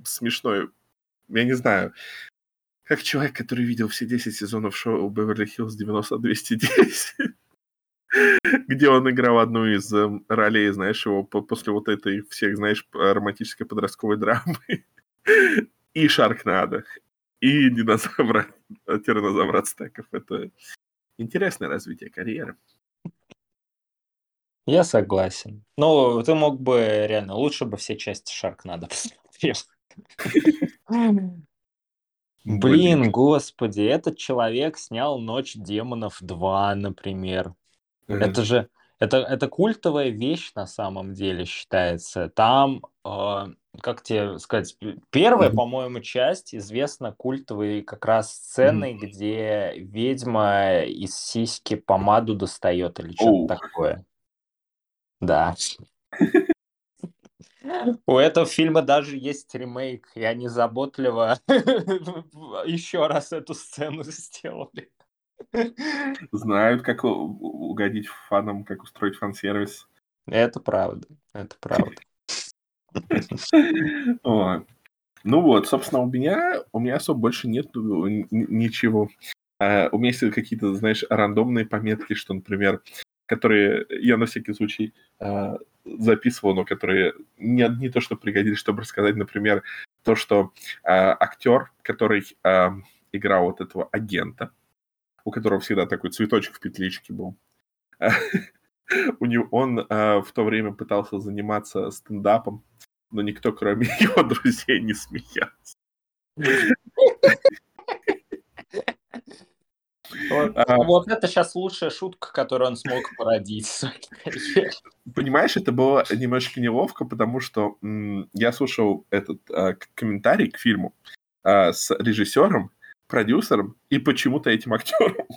смешно. Я не знаю, как человек, который видел все 10 сезонов шоу Беверли-Хиллз 90-210, где он играл одну из эм, ролей, знаешь, его по- после вот этой всех, знаешь, романтической подростковой драмы. И Шаркнадо, и динозавра, тиранозавра ацтеков. Это интересное развитие карьеры. Я согласен. Ну, ты мог бы реально, лучше бы все части Шаркнадо посмотрел. Блин, господи, этот человек снял «Ночь демонов 2», например. Э, Это же, Это, это культовая вещь на самом деле считается. Там, э, как тебе сказать, первая, Мгм. по-моему, часть известна культовой как раз сценой, где ведьма из сиськи помаду достает или что-то такое. Да. У этого фильма даже есть ремейк, и они заботливо еще раз эту сцену сделали. Знают, как угодить фанам, как устроить фан-сервис. Это правда, это правда. Вот. Ну вот, собственно, у меня, у меня особо больше нет ничего. А, у меня есть какие-то, знаешь, рандомные пометки, что, например, которые я на всякий случай а, записывал, но которые не, не то, что пригодились, чтобы рассказать, например, то, что а, актер, который а, играл вот этого агента, у которого всегда такой цветочек в петличке был, у него, он а, в то время пытался заниматься стендапом, но никто, кроме его друзей, не смеялся. Вот, А. вот это сейчас лучшая шутка, которую он смог породить. Понимаешь, это было немножко неловко, потому что я слушал этот а, комментарий к фильму а, с режиссером, продюсером и почему-то этим актером.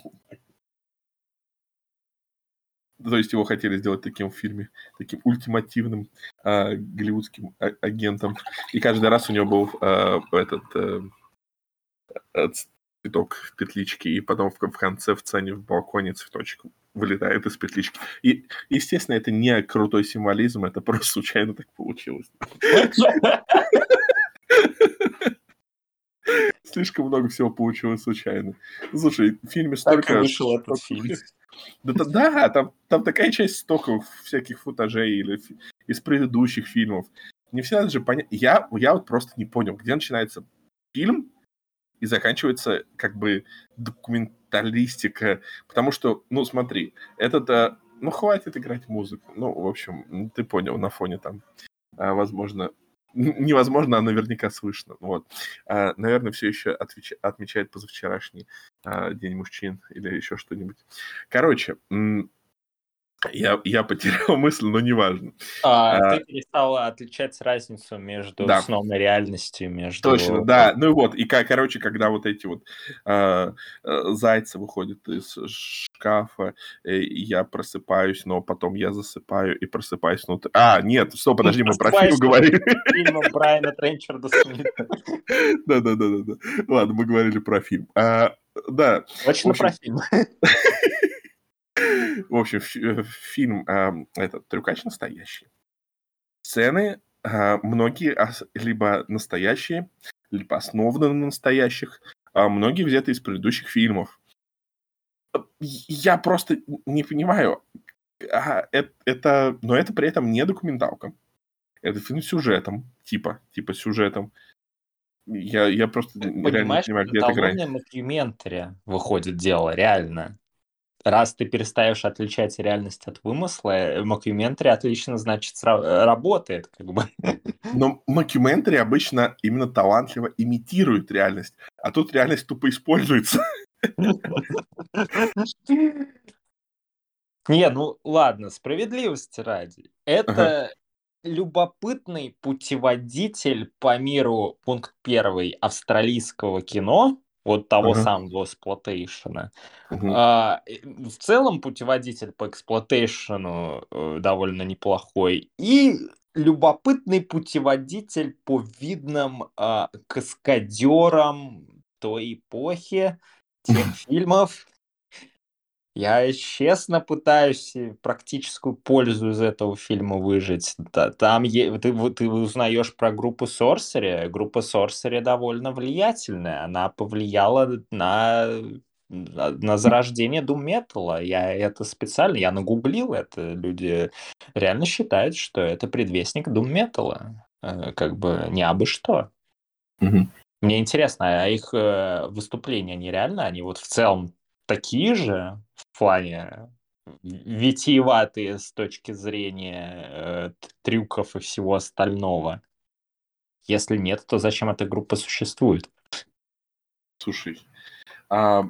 То есть его хотели сделать таким в фильме, таким ультимативным а, голливудским а- агентом. И каждый раз у него был а, этот э, э, цветок в петличке, и потом в, в конце в сцене в балконе цветочек вылетает из петлички. И, естественно, это не крутой символизм, это просто случайно так получилось. Слишком много всего получилось случайно. Слушай, в фильме Так столько... вышел этот фильм. Да, да, да, там, там такая часть столько всяких футажей или из предыдущих фильмов. Не всегда же понятно. Я, я вот просто не понял, где начинается фильм и заканчивается как бы документалистика. Потому что, ну смотри, этот... э, Ну, хватит играть музыку. Ну, в общем, ты понял, на фоне там, а, возможно, невозможно, а наверняка слышно. Вот. А, наверное, все еще отвеч- отмечает позавчерашний а, День мужчин или еще что-нибудь. Короче, я, я потерял мысль, но неважно. А, А. Ты перестала отличать разницу между Да. сном и реальностью, между... Точно, да. Ну и вот, и, короче, когда вот эти вот а, а, зайцы выходят из шкафа, э, я просыпаюсь, но потом я засыпаю и просыпаюсь внутри. А, нет, стоп, подожди, мы про фильм говорили. фильма Брайана Тренчарда Смита. Да-да-да-да. Ладно, мы говорили про фильм. А, Да, Точно про фильм. В общем, э, фильм этот трюкач настоящий. Сцены а, многие либо настоящие, либо основаны на настоящих, а многие взяты из предыдущих фильмов. Э, Я просто не понимаю, а, э- это, но это при этом не документалка. Это фильм с сюжетом, типа, типа сюжетом. Я, я просто реально не Понимаешь, понимаю, где эта грань. эталонное мокюментари выходит дело, реально. Раз ты перестаешь отличать реальность от вымысла, э, мокюментари отлично, значит, э, работает, как бы. Но мокюментари обычно именно талантливо имитируют реальность, а тут реальность тупо используется. Не, ну ладно, справедливости ради. Это любопытный путеводитель по миру, пункт первый, австралийского кино, вот того Ага. самого эксплуатейшена. Мгм. А, э, в целом путеводитель по эксплуатейшену э, довольно неплохой. И любопытный путеводитель по видным а, каскадерам той эпохи, тех фильмов. Я честно пытаюсь э, практическую пользу из этого фильма выжить. Та- Там е- ты, ты узнаешь про группу Sorcery. Группа Sorcery довольно влиятельная. Она повлияла на, на зарождение Doom Metal. Я это специально, я нагуглил это. Люди реально считают, что это предвестник Doom Metal. Э, Как бы не абы что. Мгм. Мне интересно, а их э, выступления нереально? Они вот в целом такие же в плане витиеватые с точки зрения э, трюков и всего остального? Если нет, то зачем эта группа существует? Слушай, а,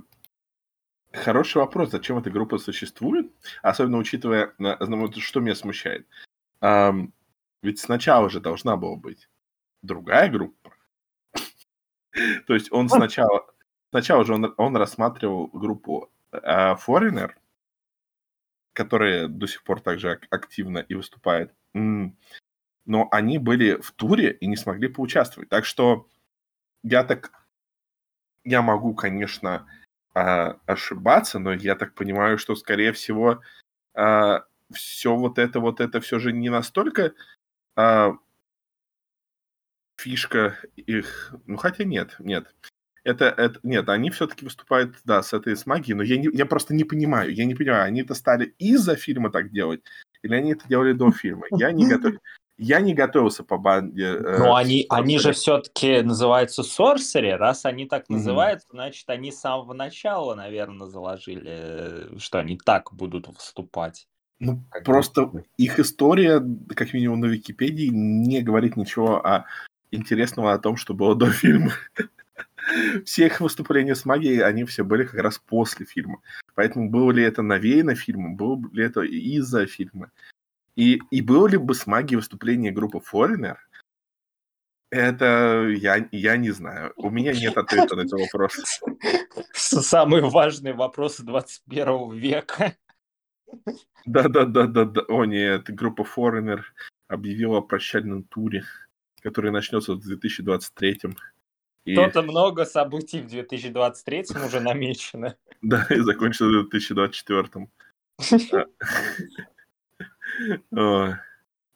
Хороший вопрос, зачем эта группа существует, особенно учитывая, на- вот что меня смущает. Ам, ведь сначала же должна была быть другая группа. То есть он сначала, сначала же он, он рассматривал группу а, Foreigner, которая до сих пор также ак- активно и выступает. М, Но они были в туре и не смогли поучаствовать. Так что я так... Я могу, конечно, а, ошибаться, но я так понимаю, что, скорее всего, все вот это, вот это все же не настолько а, фишка их... Ну, хотя нет, нет. Это, это, нет, они все-таки выступают, да, с этой с магией, но я, не, я просто не понимаю, я не понимаю, они это стали из-за фильма так делать, или они это делали до фильма. Я не, готов, я не готовился по банде. э, Ну, они, они же все-таки называются Sorcery. Раз они так называются, значит, они с самого начала, наверное, заложили, э, что они так будут выступать. Ну, Как просто бы. их история, как минимум на Википедии, не говорит ничего о интересного о том, что было до фильма. Все их выступления с магией, они все были как раз после фильма. Поэтому было ли это навеяно фильмом, было ли это из-за фильма. И, и было ли бы с магией выступление группы Foreigner, это я, я не знаю. У меня нет ответа на этот вопрос. Самые важные вопросы 21 века. Да-да-да-да-да. О нет, группа Foreigner объявила о прощальном туре, который начнется в 2023. Что-то много событий в 2023 уже намечено. да, и закончится в 2024. Ой.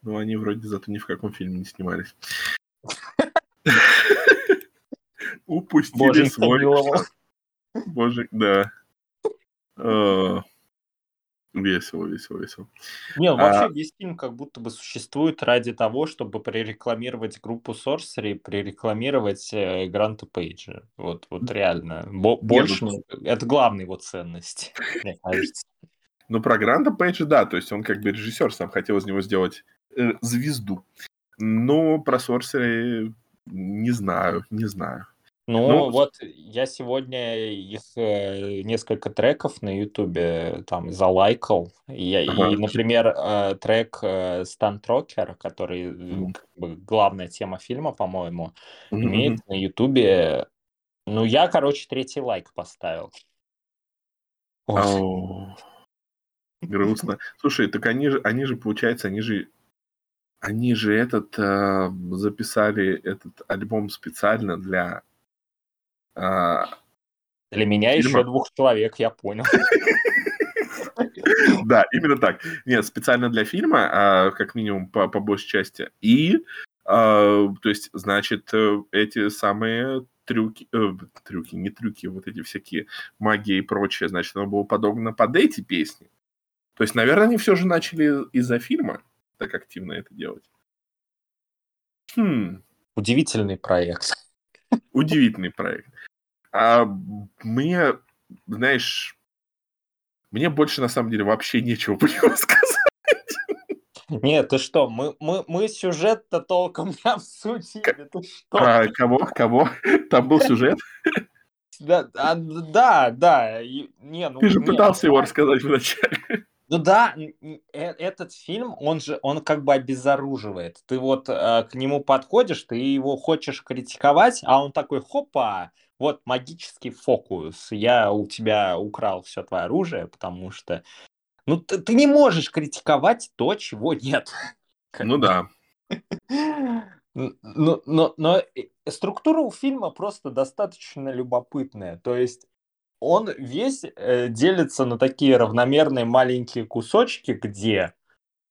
Ну, они вроде зато ни в каком фильме не снимались. Упустили свой. Боже, да. Весело, весело, весело. Не, ну, А- вообще весь фильм как будто бы существует ради того, чтобы прорекламировать группу Sorcery, прорекламировать э, Гранта Пейджа. Вот, вот реально. Бо- больше ну- не- это главная его ценность, мне кажется. Ну, про Гранта Пейджа, да, то есть он как бы режиссер сам хотел из него сделать э, звезду. Но про Сорсери не знаю, не знаю. Ну, Ну, вот я сегодня их э, несколько треков на Ютубе там залайкал. И, я- Ага. и, например, э, трек э, Rocker, который как бы главная тема фильма, по-моему, Мгм, имеет на Ютубе. Ну, я, короче, третий лайк поставил. Ау. Грустно. Слушай, так они же, они же, получается, они же, они же этот э, записали этот альбом специально для Для меня фильма. еще двух человек, я понял. Да, именно так. Нет, специально для фильма, а, как минимум по, по большей части. И, а, то есть, значит, э, эти самые трюки, э, трюки, не трюки, вот эти всякие магии и прочее, значит, оно было подобно под эти песни. То есть, наверное, они все же начали из-за фильма так активно это делать. Хм, Удивительный проект. удивительный проект. А мне, знаешь, мне больше на самом деле вообще нечего по нему сказать. Нет, ты что, мы, мы, мы сюжет-то толком не обсудили, ты что? А, кого? Кого? Там был сюжет. Да, а, да, да. Не, ну, Ты же не, пытался его давай. рассказать вначале. Ну да, э- этот фильм, он же, он как бы обезоруживает. Ты вот э, к нему подходишь, ты его хочешь критиковать, а он такой, хопа, вот магический фокус, я у тебя украл все твое оружие, потому что, ну ты, ты не можешь критиковать то, чего нет. Ну да. Но, но, но э, структура у фильма просто достаточно любопытная. То есть он весь э, делится на такие равномерные маленькие кусочки, где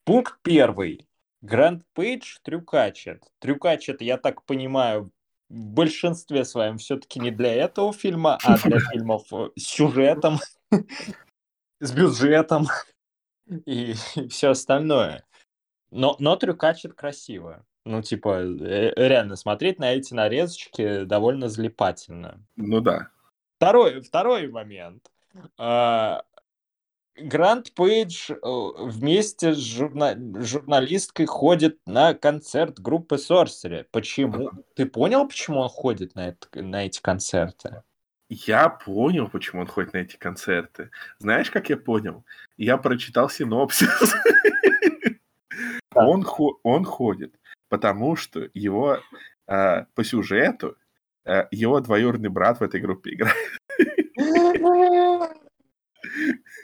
пункт первый. Гранд Пейдж трюкачет. Трюкачет, я так понимаю, в большинстве своем все-таки не для этого фильма, а для фильмов э, с сюжетом, с бюджетом и, все остальное. Но, но трюкачет красиво. Ну, типа, э, реально, смотреть на эти нарезочки довольно залипательно. Ну да. Второй, второй момент. А, Грант Пейдж э, вместе с журна- журналисткой ходит на концерт группы Sorcery. Почему? Ты понял, почему он ходит на, это, на эти концерты? Я понял, почему он ходит на эти концерты. Знаешь, как я понял? Я прочитал синопсис. Он, он ходит, потому что его э, по сюжету его двоюродный брат в этой группе играет.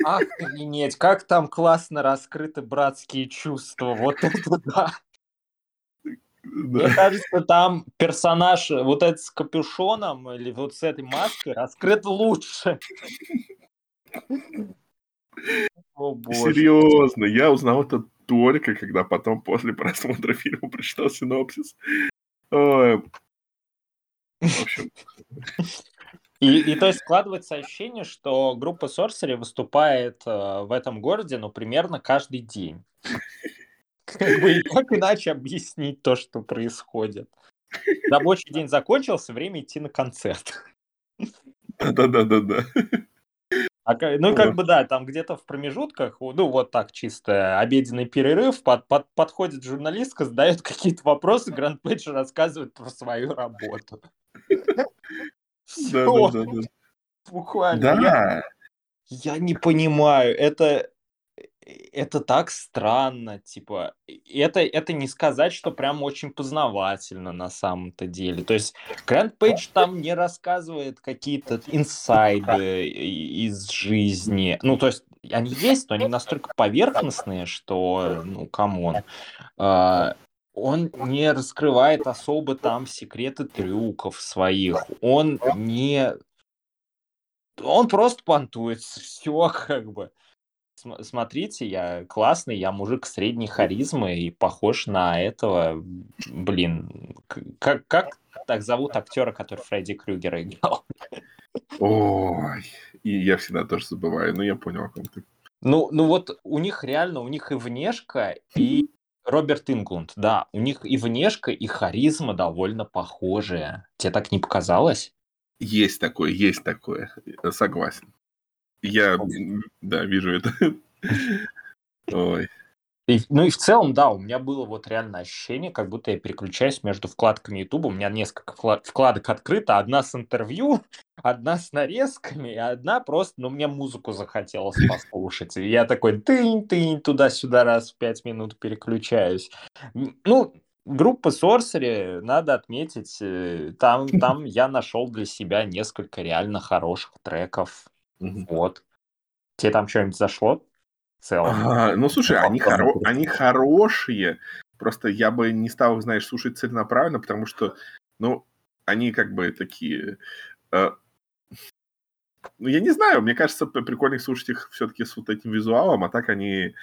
Охренеть, как там классно раскрыты братские чувства. Вот это да. Мне кажется, там персонаж вот этот с капюшоном или вот с этой маской раскрыт лучше. О, боже. Серьезно, я узнал это только когда потом после просмотра фильма прочитал синопсис. Ой. В общем. И, и то есть складывается ощущение, что группа Sorcery выступает э, в этом городе, ну, примерно каждый день. Как бы как иначе объяснить то, что происходит? Рабочий день закончился, время идти на концерт. Да-да-да-да-да. А, ну, как бы, да, там где-то в промежутках, ну, вот так чисто, обеденный перерыв, под, под, подходит журналистка, задает какие-то вопросы, Гранд Пейдж рассказывает про свою работу. Да-да-да. Буквально. Да. Я не понимаю, это это так странно, типа, это, это не сказать, что прям очень познавательно на самом-то деле. То есть Грант Пейдж там не рассказывает какие-то инсайды из жизни. Ну, то есть они есть, но они настолько поверхностные, что, ну, come on. А, он не раскрывает особо там секреты трюков своих. Он не... Он просто понтуется. Все как бы смотрите, я классный, я мужик средней харизмы и похож на этого, блин, как, как так зовут актера, который Фредди Крюгера играл? Ой, и я всегда тоже забываю, но я понял, о ком ты. Ну, ну вот у них реально, у них и внешка, и Роберт Инглунд, да, у них и внешка, и харизма довольно похожие. Тебе так не показалось? Есть такое, есть такое, согласен. Я, да, вижу это. Ой. И, ну и в целом, да, у меня было вот реально ощущение, как будто я переключаюсь между вкладками YouTube. У меня несколько вкладок открыто. Одна с интервью, одна с нарезками, и одна просто, ну, мне музыку захотелось послушать. И я такой тынь-тынь туда-сюда раз в пять минут переключаюсь. Ну, группа Sorcery, надо отметить, э, там, там я нашел для себя несколько реально хороших треков. Угу. Вот. Тебе там что-нибудь зашло? В целом. А, ну, слушай, они, хоро- они хорошие. Просто я бы не стал, знаешь, слушать целенаправленно, потому что, ну, они как бы такие... Э, ну, я не знаю, мне кажется, прикольно слушать их все-таки с вот этим визуалом, а так они...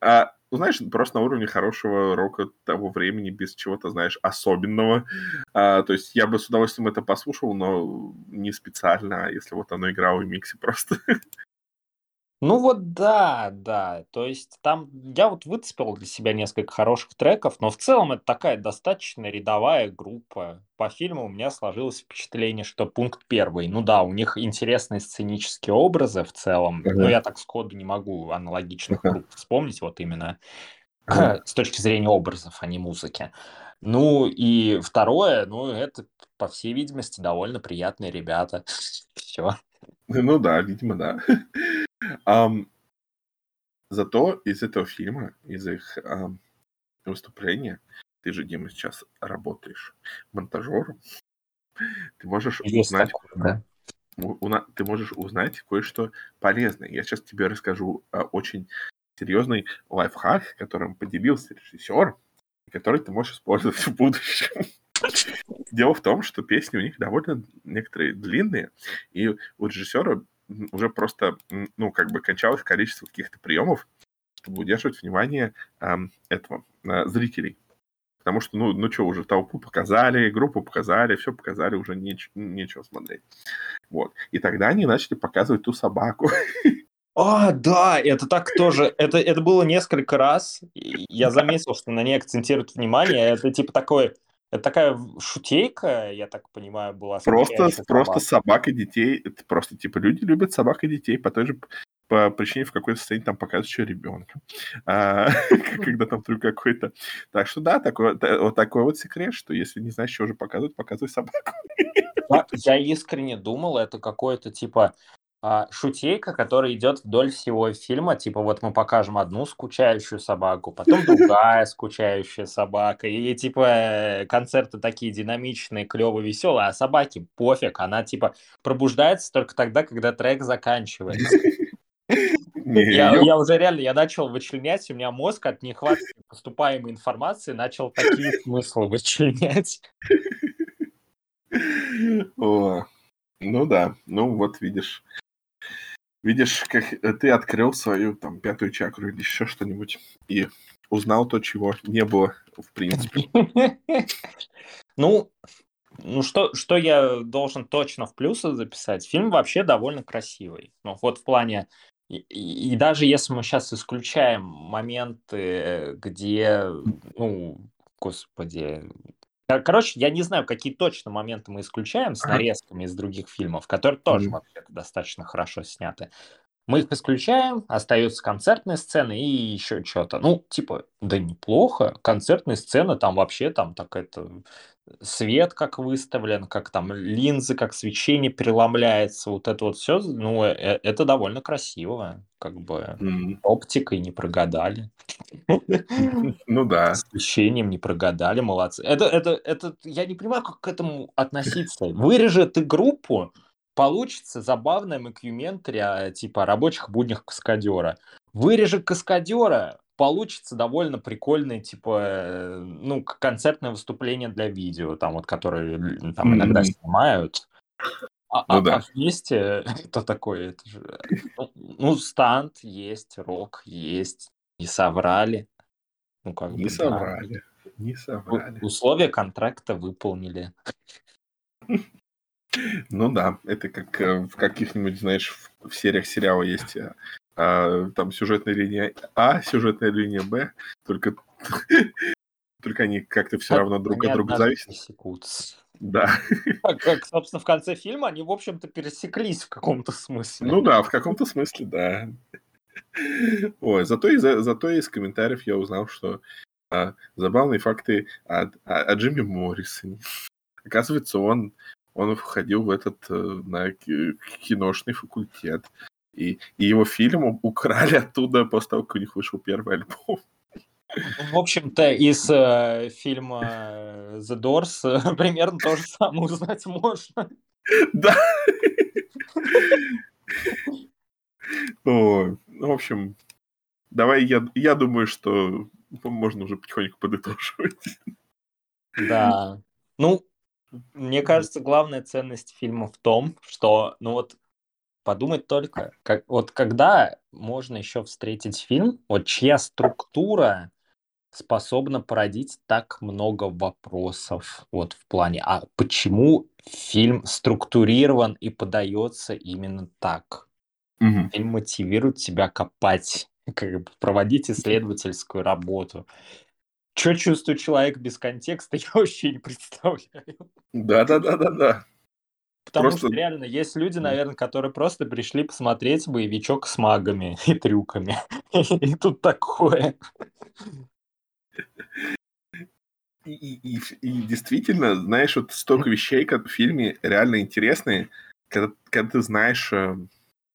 А, ну, знаешь, просто на уровне хорошего рока того времени, без чего-то, знаешь, особенного. А, то есть я бы с удовольствием это послушал, но не специально, а если вот оно играло в миксе просто. Ну вот да, да. То есть там я вот выцепил для себя несколько хороших треков, но в целом это такая достаточно рядовая группа. По фильму у меня сложилось впечатление, что пункт первый. Ну да, у них интересные сценические образы в целом, uh-huh. но я так сходу не могу аналогичных uh-huh. групп вспомнить вот именно uh-huh. с точки зрения образов, а не музыки. Ну и второе, ну это, по всей видимости, довольно приятные ребята. Все. Ну да, видимо, да. Um, зато из этого фильма, из их um, выступления, ты же, Дима, сейчас работаешь монтажером, ты можешь Есть узнать... Такое, да. У, у, ты можешь узнать кое-что полезное. Я сейчас тебе расскажу uh, очень серьезный лайфхак, которым поделился режиссер, который ты можешь использовать в будущем. Дело в том, что песни у них довольно некоторые длинные, и у режиссера уже просто, ну, как бы кончалось количество каких-то приемов, чтобы удерживать внимание э, этого, э, зрителей. Потому что, ну, ну что, уже толпу показали, группу показали, все показали, уже неч- нечего смотреть. Вот. И тогда они начали показывать ту собаку. А, да, это так тоже. Это, это было несколько раз. Я заметил, что на ней акцентируют внимание. Это типа такой это такая шутейка, я так понимаю, была. Просто, просто собак и детей. Это просто типа люди любят собак и детей по той же по причине, в какой-то состоянии там показывают еще ребенка. А, когда там трюк какой-то. Так что да, такой, вот такой вот секрет, что если не знаешь, что уже показывать, показывай собаку. Я, искренне думал, это какое-то типа шутейка, которая идет вдоль всего фильма. Типа вот мы покажем одну скучающую собаку, потом другая скучающая собака. И типа э, концерты такие динамичные, клевые, веселые, а собаке пофиг. Она типа пробуждается только тогда, когда трек заканчивается. Я, я уже реально, я начал вычленять, у меня мозг от нехватки поступаемой информации начал такие смыслы вычленять. О, ну да, ну вот видишь. Видишь, как ты открыл свою там пятую чакру или еще что-нибудь и узнал то, чего не было в принципе. Ну, ну что, что я должен точно в плюсы записать? Фильм вообще довольно красивый. Ну вот в плане и, и даже если мы сейчас исключаем моменты, где, ну, господи, короче, я не знаю, какие точно моменты мы исключаем с нарезками из других фильмов, которые тоже mm-hmm. вообще достаточно хорошо сняты. Мы их исключаем, остаются концертные сцены и еще что-то. Ну, типа, да неплохо. Концертные сцены там вообще там так это свет как выставлен, как там линзы, как свечение переломляется, вот это вот все, ну, э, э, это довольно красиво, как бы mm. оптикой не прогадали. Ну да. Освещением не прогадали, молодцы. Это, это, это, я не понимаю, как к этому относиться. Вырежет ты группу, получится забавная мокюментария типа о рабочих буднях каскадера. Вырежет каскадера, получится довольно прикольное, типа, э, ну, концертное выступление для видео, там вот, которые там иногда mm-hmm. снимают. А, ну, а, да. а вместе это такое? Это же, ну, ну, стант есть, рок есть, не соврали. Ну, как не бы, соврали, да. не соврали. Условия контракта выполнили. Ну да, это как э, в каких-нибудь, знаешь, в сериях сериала есть э, а, там сюжетная линия А, сюжетная линия Б, только, только они как-то все равно друг от друга зависят. Да. Как, как, собственно, в конце фильма они, в общем-то, пересеклись в каком-то смысле. Ну да, в каком-то смысле, да. Ой, зато, из, зато из комментариев я узнал, что а, забавные факты о, о, о Джимми Моррисоне. Оказывается, он, он входил в этот э, на киношный факультет. И, и его фильм украли оттуда после того, как у них вышел первый альбом. В общем-то, из э, фильма The Doors э, примерно то же самое узнать можно. Да. Ну, в общем, давай я, я думаю, что можно уже потихоньку подытоживать. Да. Ну, мне кажется, главная ценность фильма в том, что, ну вот, подумать только, как, вот когда можно еще встретить фильм, вот чья структура способна породить так много вопросов вот в плане, а почему фильм структурирован и подается именно так? Угу. Фильм мотивирует тебя копать, как бы проводить исследовательскую работу. Что чувствует человек без контекста, я вообще не представляю. Да-да-да-да-да. Потому просто... что реально есть люди, наверное, которые просто пришли посмотреть боевичок с магами и трюками. И тут такое. И, и, и действительно, знаешь, вот столько вещей как в фильме реально интересные, когда, когда ты знаешь э,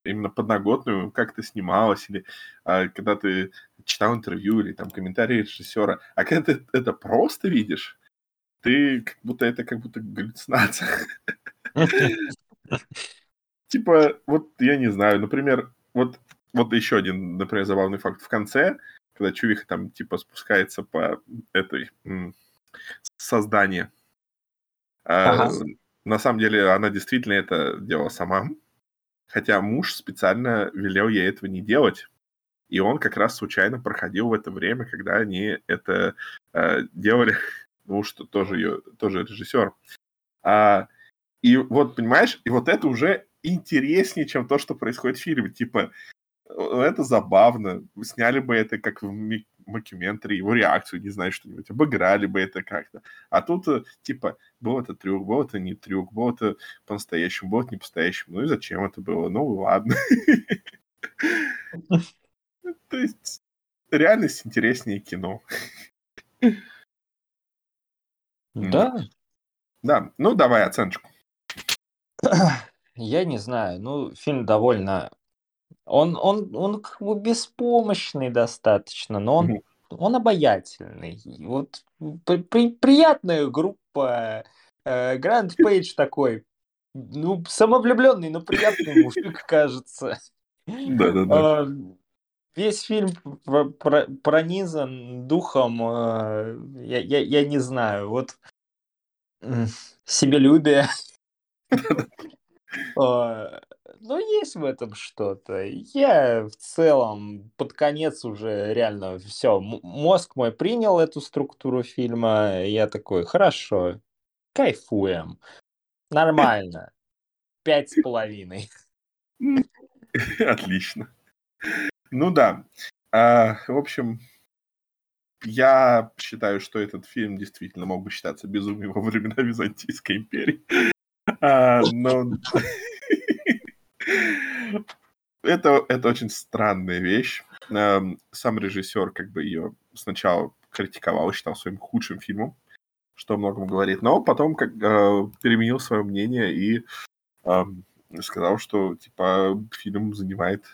именно подноготную, как ты снималась, или а, когда ты читал интервью, или там комментарии режиссера. А когда ты это просто видишь, ты как будто это как будто галлюцинация. Типа, вот я не знаю, например, вот, вот еще один, например, забавный факт. В конце, когда Чувиха там типа спускается по этой созданию, а, ага. на самом деле она действительно это делала сама, хотя муж специально велел ей этого не делать. И он как раз случайно проходил в это время, когда они это э, делали. Ну, что тоже ее, тоже режиссер. А, и вот, понимаешь, и вот это уже интереснее, чем то, что происходит в фильме. Типа, это забавно. Сняли бы это как в мокюментаре, его реакцию, не знаю, что-нибудь, обыграли бы это как-то. А тут, э, типа, был это трюк, был это не трюк, был это по-настоящему, был это не по-настоящему. Ну и зачем это было? Ну ладно. То есть, реальность интереснее кино. Да. Да, ну давай оценочку. Я не знаю, ну, фильм довольно... Он, он, он как бы беспомощный достаточно, но он, он обаятельный. Вот при- при- приятная группа. Э, Гранд Пейдж такой, ну, самовлюбленный, но приятный мужик, кажется. Да-да-да. Весь фильм про- про- пронизан духом, э, я, я, я не знаю, вот себелюбие. А, Ну, есть в этом что-то. Я в целом под конец уже реально все, мозг мой принял эту структуру фильма. Я такой, хорошо, кайфуем, нормально, пять с половиной. Отлично. Ну да. А, в общем, я считаю, что этот фильм действительно мог бы считаться безумием во времена Византийской империи. А, но это, это очень странная вещь. Эм, Сам режиссер как бы ее сначала критиковал, считал своим худшим фильмом, что о многом говорит, но потом как, э, переменил свое мнение и эм, сказал, что типа фильм занимает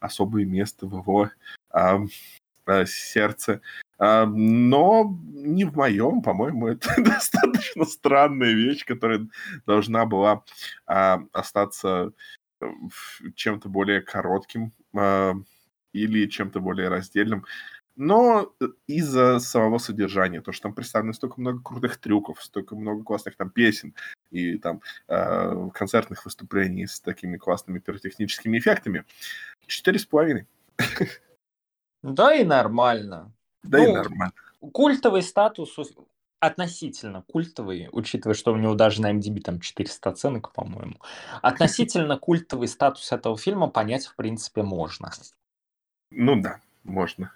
особое место в его ам, э, сердце. А, Но не в моем, по-моему, это достаточно странная вещь, которая должна была а, остаться э, чем-то более коротким а, или чем-то более раздельным. Но э, из-за самого содержания, то, что там представлено столько много крутых трюков, столько много классных там песен и там э, концертных выступлений с такими классными пиротехническими эффектами, четыре с половиной. Да и нормально. Да и Ну, нормально. Культовый статус относительно культовый, учитывая, что у него даже на MDB там 400 оценок, по-моему. Относительно культовый статус этого фильма понять, в принципе, можно. Ну да, можно.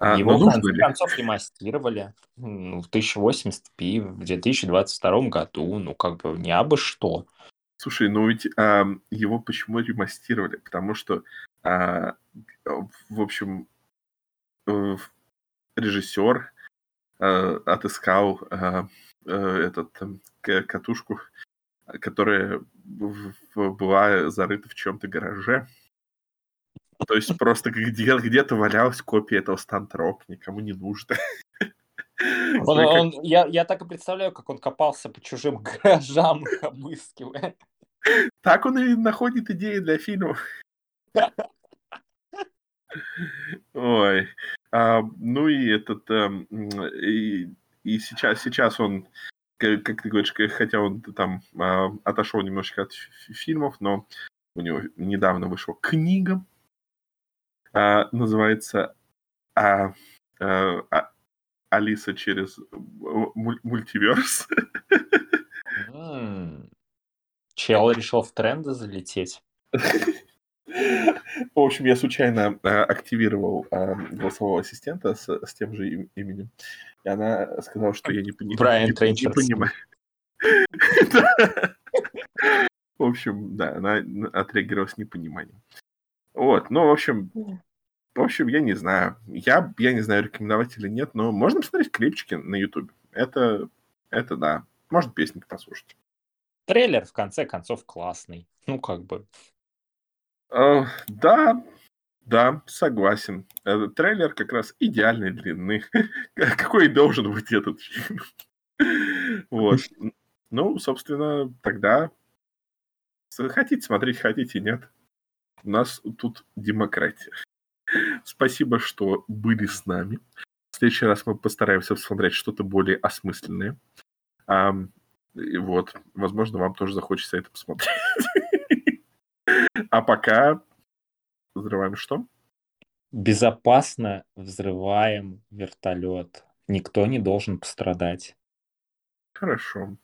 А, Его, но в конце концов, ремастировали ну, в 1080p в 2022 году. Ну, как бы, не абы что. Слушай, ну ведь а, его почему ремастировали? Потому что, а, в общем, э, режиссер э, отыскал э, э, этот эм, катушку, которая была зарыта в чем-то гараже. То есть просто где- где-то валялась копия этого стантрок, никому не нужно. Он- как- он- я, я так и представляю, как он копался по чужим гаражам, обыскивая. Так он и находит идеи для фильмов. Ой. А, ну и этот... м, и, и сейчас, сейчас он, к- как ты говоришь, хотя он там а, отошел немножко от фи- фильмов, но у него недавно вышла книга. А, называется а, а, а- Алиса через муль- мультиверс. Чел решил в тренды залететь. В общем, я случайно э, активировал э, голосового ассистента с, с тем же им- именем. И она сказала, что я не, пони- Брайан не- не понимаю. В общем, да, она отреагировала с непониманием. Вот, ну, в общем, в общем, я не знаю. Я, я не знаю, рекомендовать или нет, но можно посмотреть клипчики на YouTube. Это, это да. Можно песенки послушать. Трейлер, в конце концов, классный. Ну, как бы. Э, да, да, согласен. Этот трейлер как раз идеальной длины. Какой и должен быть этот фильм. Вот. Ну, собственно, тогда хотите смотреть, хотите нет. У нас тут демократия. Спасибо, что были с нами. В следующий раз мы постараемся посмотреть что-то более осмысленное. Ам, и вот, возможно, вам тоже захочется это посмотреть. А пока взрываем что? Безопасно взрываем вертолет. Никто не должен пострадать. Хорошо.